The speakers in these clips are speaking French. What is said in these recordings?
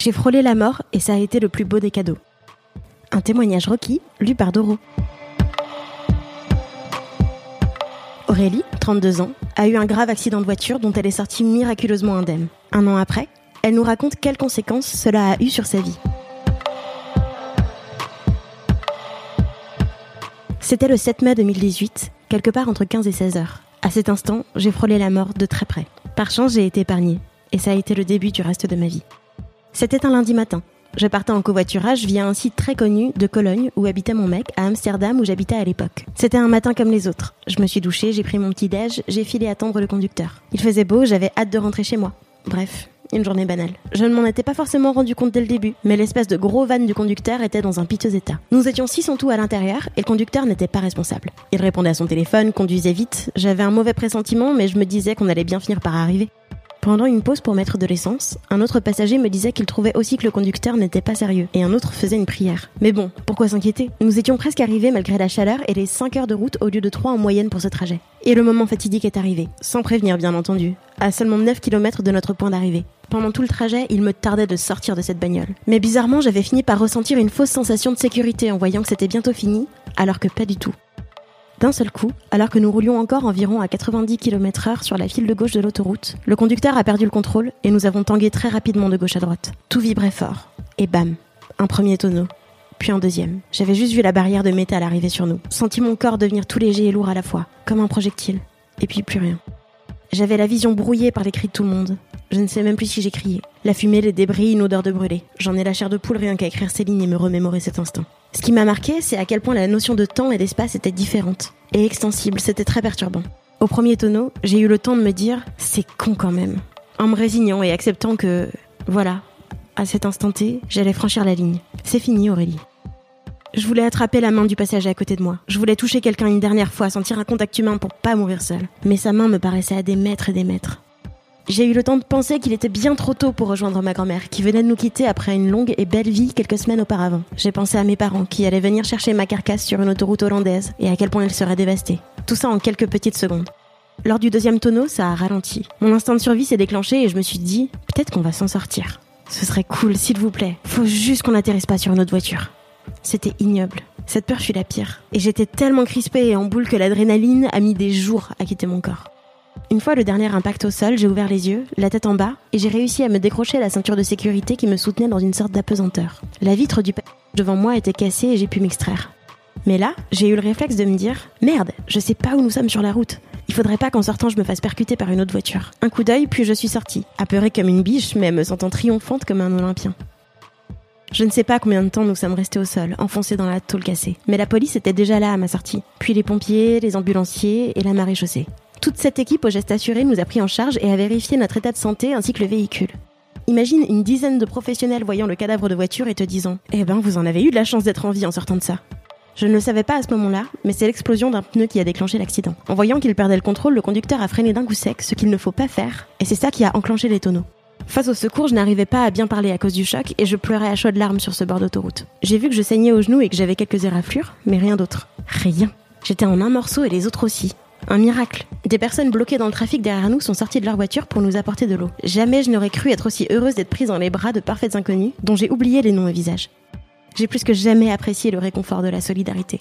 J'ai frôlé la mort et ça a été le plus beau des cadeaux. Un témoignage requis, lu par Doro. Aurélie, 32 ans, a eu un grave accident de voiture dont elle est sortie miraculeusement indemne. Un an après, elle nous raconte quelles conséquences cela a eu sur sa vie. C'était le 7 mai 2018, quelque part entre 15 et 16 heures. À cet instant, j'ai frôlé la mort de très près. Par chance, j'ai été épargnée, et ça a été le début du reste de ma vie. C'était un lundi matin. Je partais en covoiturage via un site très connu de Cologne où habitait mon mec, à Amsterdam où j'habitais à l'époque. C'était un matin comme les autres. Je me suis douchée, j'ai pris mon petit déj, j'ai filé attendre le conducteur. Il faisait beau, j'avais hâte de rentrer chez moi. Bref, une journée banale. Je ne m'en étais pas forcément rendu compte dès le début, mais l'espèce de gros van du conducteur était dans un piteux état. Nous étions six en tout à l'intérieur et le conducteur n'était pas responsable. Il répondait à son téléphone, conduisait vite. J'avais un mauvais pressentiment, mais je me disais qu'on allait bien finir par arriver. Pendant une pause pour mettre de l'essence, un autre passager me disait qu'il trouvait aussi que le conducteur n'était pas sérieux, et un autre faisait une prière. Mais bon, pourquoi s'inquiéter? Nous étions presque arrivés malgré la chaleur et les 5 heures de route au lieu de 3 en moyenne pour ce trajet. Et le moment fatidique est arrivé, sans prévenir bien entendu, à seulement 9 km de notre point d'arrivée. Pendant tout le trajet, il me tardait de sortir de cette bagnole. Mais bizarrement, j'avais fini par ressentir une fausse sensation de sécurité en voyant que c'était bientôt fini, alors que pas du tout. D'un seul coup, alors que nous roulions encore environ à 90 km/h sur la file de gauche de l'autoroute, le conducteur a perdu le contrôle et nous avons tangué très rapidement de gauche à droite. Tout vibrait fort. Et bam, un premier tonneau, puis un deuxième. J'avais juste vu la barrière de métal arriver sur nous, senti mon corps devenir tout léger et lourd à la fois, comme un projectile. Et puis plus rien. J'avais la vision brouillée par les cris de tout le monde. Je ne sais même plus si j'ai crié. La fumée, les débris, une odeur de brûlé. J'en ai la chair de poule rien qu'à écrire ces lignes et me remémorer cet instant. Ce qui m'a marqué, c'est à quel point la notion de temps et d'espace était différente. Et extensible, c'était très perturbant. Au premier tonneau, j'ai eu le temps de me dire, c'est con quand même. En me résignant et acceptant que, voilà, à cet instant T, j'allais franchir la ligne. C'est fini, Aurélie. Je voulais attraper la main du passager à côté de moi. Je voulais toucher quelqu'un une dernière fois, sentir un contact humain pour pas mourir seul. Mais sa main me paraissait à des mètres et des mètres. J'ai eu le temps de penser qu'il était bien trop tôt pour rejoindre ma grand-mère, qui venait de nous quitter après une longue et belle vie quelques semaines auparavant. J'ai pensé à mes parents, qui allaient venir chercher ma carcasse sur une autoroute hollandaise, et à quel point elle serait dévastée. Tout ça en quelques petites secondes. Lors du deuxième tonneau, ça a ralenti. Mon instinct de survie s'est déclenché et je me suis dit, peut-être qu'on va s'en sortir. Ce serait cool, s'il vous plaît. Faut juste qu'on n'atterrisse pas sur une autre voiture. C'était ignoble. Cette peur fut la pire. Et j'étais tellement crispée et en boule que l'adrénaline a mis des jours à quitter mon corps. Une fois le dernier impact au sol, j'ai ouvert les yeux, la tête en bas, et j'ai réussi à me décrocher la ceinture de sécurité qui me soutenait dans une sorte d'apesanteur. La vitre du devant moi était cassée et j'ai pu m'extraire. Mais là, j'ai eu le réflexe de me dire Merde, je sais pas où nous sommes sur la route. Il faudrait pas qu'en sortant je me fasse percuter par une autre voiture. Un coup d'œil, puis je suis sortie, apeurée comme une biche, mais me sentant triomphante comme un Olympien. Je ne sais pas combien de temps nous sommes restés au sol, enfoncés dans la tôle cassée. Mais la police était déjà là à ma sortie. Puis les pompiers, les ambulanciers et la marée chaussée. Toute cette équipe au geste assuré nous a pris en charge et a vérifié notre état de santé ainsi que le véhicule. Imagine une dizaine de professionnels voyant le cadavre de voiture et te disant Eh ben, vous en avez eu de la chance d'être en vie en sortant de ça. Je ne le savais pas à ce moment-là, mais c'est l'explosion d'un pneu qui a déclenché l'accident. En voyant qu'il perdait le contrôle, le conducteur a freiné d'un coup sec, ce qu'il ne faut pas faire, et c'est ça qui a enclenché les tonneaux. Face au secours, je n'arrivais pas à bien parler à cause du choc et je pleurais à chaudes larmes sur ce bord d'autoroute. J'ai vu que je saignais au genou et que j'avais quelques éraflures, mais rien d'autre. Rien. J'étais en un morceau et les autres aussi. Un miracle. Des personnes bloquées dans le trafic derrière nous sont sorties de leur voiture pour nous apporter de l'eau. Jamais je n'aurais cru être aussi heureuse d'être prise dans les bras de parfaites inconnues dont j'ai oublié les noms et visages. J'ai plus que jamais apprécié le réconfort de la solidarité.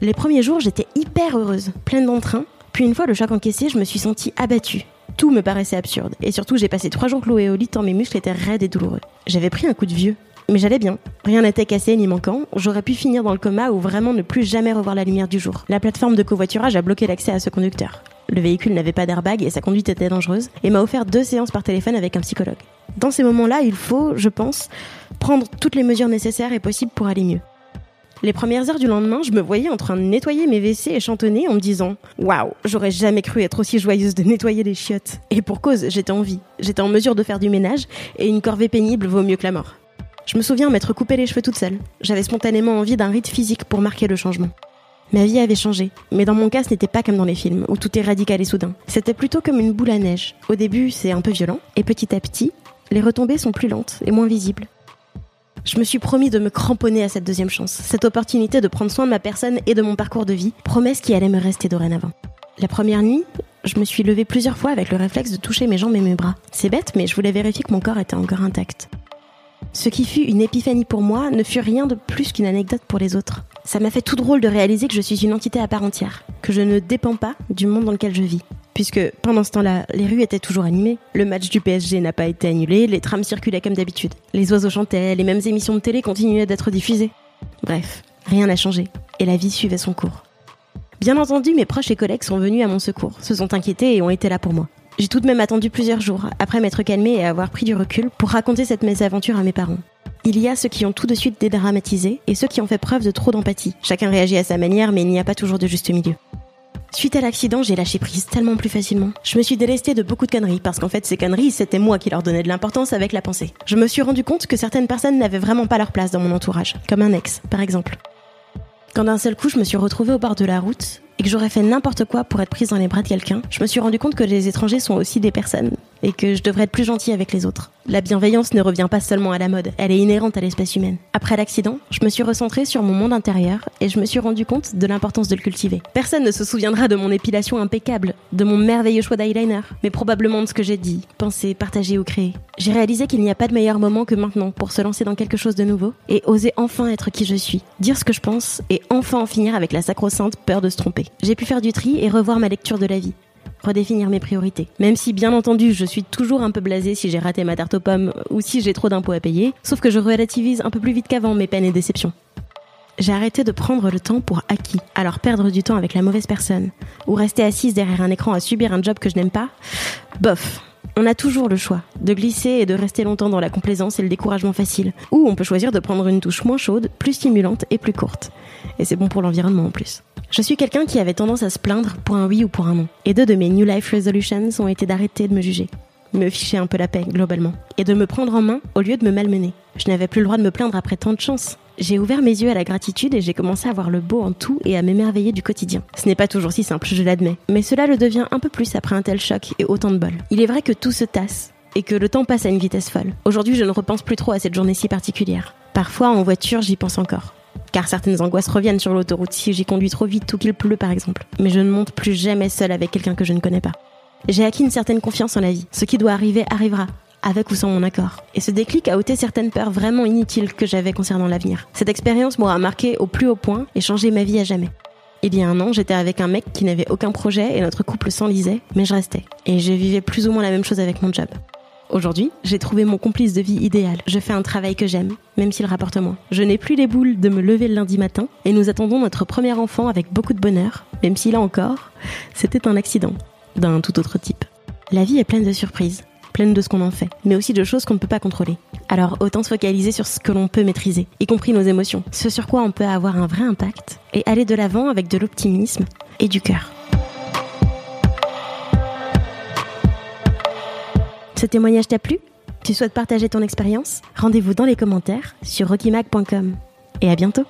Les premiers jours, j'étais hyper heureuse, pleine d'entrain. Puis une fois le choc encaissé, je me suis sentie abattue, tout me paraissait absurde. Et surtout, j'ai passé trois jours cloué au lit tant mes muscles étaient raides et douloureux. J'avais pris un coup de vieux. Mais j'allais bien. Rien n'était cassé ni manquant. J'aurais pu finir dans le coma ou vraiment ne plus jamais revoir la lumière du jour. La plateforme de covoiturage a bloqué l'accès à ce conducteur. Le véhicule n'avait pas d'airbag et sa conduite était dangereuse et m'a offert deux séances par téléphone avec un psychologue. Dans ces moments-là, il faut, je pense, prendre toutes les mesures nécessaires et possibles pour aller mieux. Les premières heures du lendemain, je me voyais en train de nettoyer mes WC et chantonner en me disant Waouh, j'aurais jamais cru être aussi joyeuse de nettoyer les chiottes. Et pour cause, j'étais en vie. J'étais en mesure de faire du ménage et une corvée pénible vaut mieux que la mort. Je me souviens m'être coupé les cheveux toute seule. J'avais spontanément envie d'un rite physique pour marquer le changement. Ma vie avait changé, mais dans mon cas, ce n'était pas comme dans les films, où tout est radical et soudain. C'était plutôt comme une boule à neige. Au début, c'est un peu violent, et petit à petit, les retombées sont plus lentes et moins visibles. Je me suis promis de me cramponner à cette deuxième chance, cette opportunité de prendre soin de ma personne et de mon parcours de vie, promesse qui allait me rester dorénavant. La première nuit, je me suis levée plusieurs fois avec le réflexe de toucher mes jambes et mes bras. C'est bête, mais je voulais vérifier que mon corps était encore intact. Ce qui fut une épiphanie pour moi ne fut rien de plus qu'une anecdote pour les autres. Ça m'a fait tout drôle de réaliser que je suis une entité à part entière, que je ne dépends pas du monde dans lequel je vis. Puisque pendant ce temps-là, les rues étaient toujours animées, le match du PSG n'a pas été annulé, les trams circulaient comme d'habitude, les oiseaux chantaient, les mêmes émissions de télé continuaient d'être diffusées. Bref, rien n'a changé, et la vie suivait son cours. Bien entendu, mes proches et collègues sont venus à mon secours, se sont inquiétés et ont été là pour moi. J'ai tout de même attendu plusieurs jours, après m'être calmée et avoir pris du recul, pour raconter cette mésaventure à mes parents. Il y a ceux qui ont tout de suite dédramatisé et ceux qui ont fait preuve de trop d'empathie. Chacun réagit à sa manière, mais il n'y a pas toujours de juste milieu. Suite à l'accident, j'ai lâché prise tellement plus facilement. Je me suis délestée de beaucoup de conneries, parce qu'en fait, ces conneries, c'était moi qui leur donnais de l'importance avec la pensée. Je me suis rendu compte que certaines personnes n'avaient vraiment pas leur place dans mon entourage, comme un ex, par exemple. Quand d'un seul coup, je me suis retrouvée au bord de la route, et que j'aurais fait n'importe quoi pour être prise dans les bras de quelqu'un, je me suis rendu compte que les étrangers sont aussi des personnes et que je devrais être plus gentille avec les autres. La bienveillance ne revient pas seulement à la mode, elle est inhérente à l'espèce humaine. Après l'accident, je me suis recentrée sur mon monde intérieur et je me suis rendu compte de l'importance de le cultiver. Personne ne se souviendra de mon épilation impeccable, de mon merveilleux choix d'eyeliner, mais probablement de ce que j'ai dit, pensé, partagé ou créé. J'ai réalisé qu'il n'y a pas de meilleur moment que maintenant pour se lancer dans quelque chose de nouveau et oser enfin être qui je suis, dire ce que je pense et enfin en finir avec la sacro-sainte peur de se tromper. J'ai pu faire du tri et revoir ma lecture de la vie redéfinir mes priorités. Même si, bien entendu, je suis toujours un peu blasée si j'ai raté ma tarte aux pommes ou si j'ai trop d'impôts à payer, sauf que je relativise un peu plus vite qu'avant mes peines et déceptions. J'ai arrêté de prendre le temps pour acquis. Alors perdre du temps avec la mauvaise personne, ou rester assise derrière un écran à subir un job que je n'aime pas, bof. On a toujours le choix de glisser et de rester longtemps dans la complaisance et le découragement facile, ou on peut choisir de prendre une touche moins chaude, plus stimulante et plus courte. Et c'est bon pour l'environnement en plus. Je suis quelqu'un qui avait tendance à se plaindre pour un oui ou pour un non. Et deux de mes New Life Resolutions ont été d'arrêter de me juger, me ficher un peu la paix globalement, et de me prendre en main au lieu de me malmener. Je n'avais plus le droit de me plaindre après tant de chance. J'ai ouvert mes yeux à la gratitude et j'ai commencé à voir le beau en tout et à m'émerveiller du quotidien. Ce n'est pas toujours si simple, je l'admets, mais cela le devient un peu plus après un tel choc et autant de bol. Il est vrai que tout se tasse et que le temps passe à une vitesse folle. Aujourd'hui, je ne repense plus trop à cette journée si particulière. Parfois, en voiture, j'y pense encore car certaines angoisses reviennent sur l'autoroute si j'ai conduit trop vite ou qu'il pleut par exemple. Mais je ne monte plus jamais seule avec quelqu'un que je ne connais pas. J'ai acquis une certaine confiance en la vie. Ce qui doit arriver arrivera, avec ou sans mon accord. Et ce déclic a ôté certaines peurs vraiment inutiles que j'avais concernant l'avenir. Cette expérience m'aura marqué au plus haut point et changé ma vie à jamais. Il y a un an, j'étais avec un mec qui n'avait aucun projet et notre couple s'enlisait, mais je restais. Et je vivais plus ou moins la même chose avec mon job. Aujourd'hui, j'ai trouvé mon complice de vie idéal. Je fais un travail que j'aime, même s'il rapporte moins. Je n'ai plus les boules de me lever le lundi matin et nous attendons notre premier enfant avec beaucoup de bonheur, même si là encore, c'était un accident, d'un tout autre type. La vie est pleine de surprises, pleine de ce qu'on en fait, mais aussi de choses qu'on ne peut pas contrôler. Alors autant se focaliser sur ce que l'on peut maîtriser, y compris nos émotions, ce sur quoi on peut avoir un vrai impact, et aller de l'avant avec de l'optimisme et du cœur. Ce témoignage t'a plu? Tu souhaites partager ton expérience? Rendez-vous dans les commentaires sur rockymag.com. Et à bientôt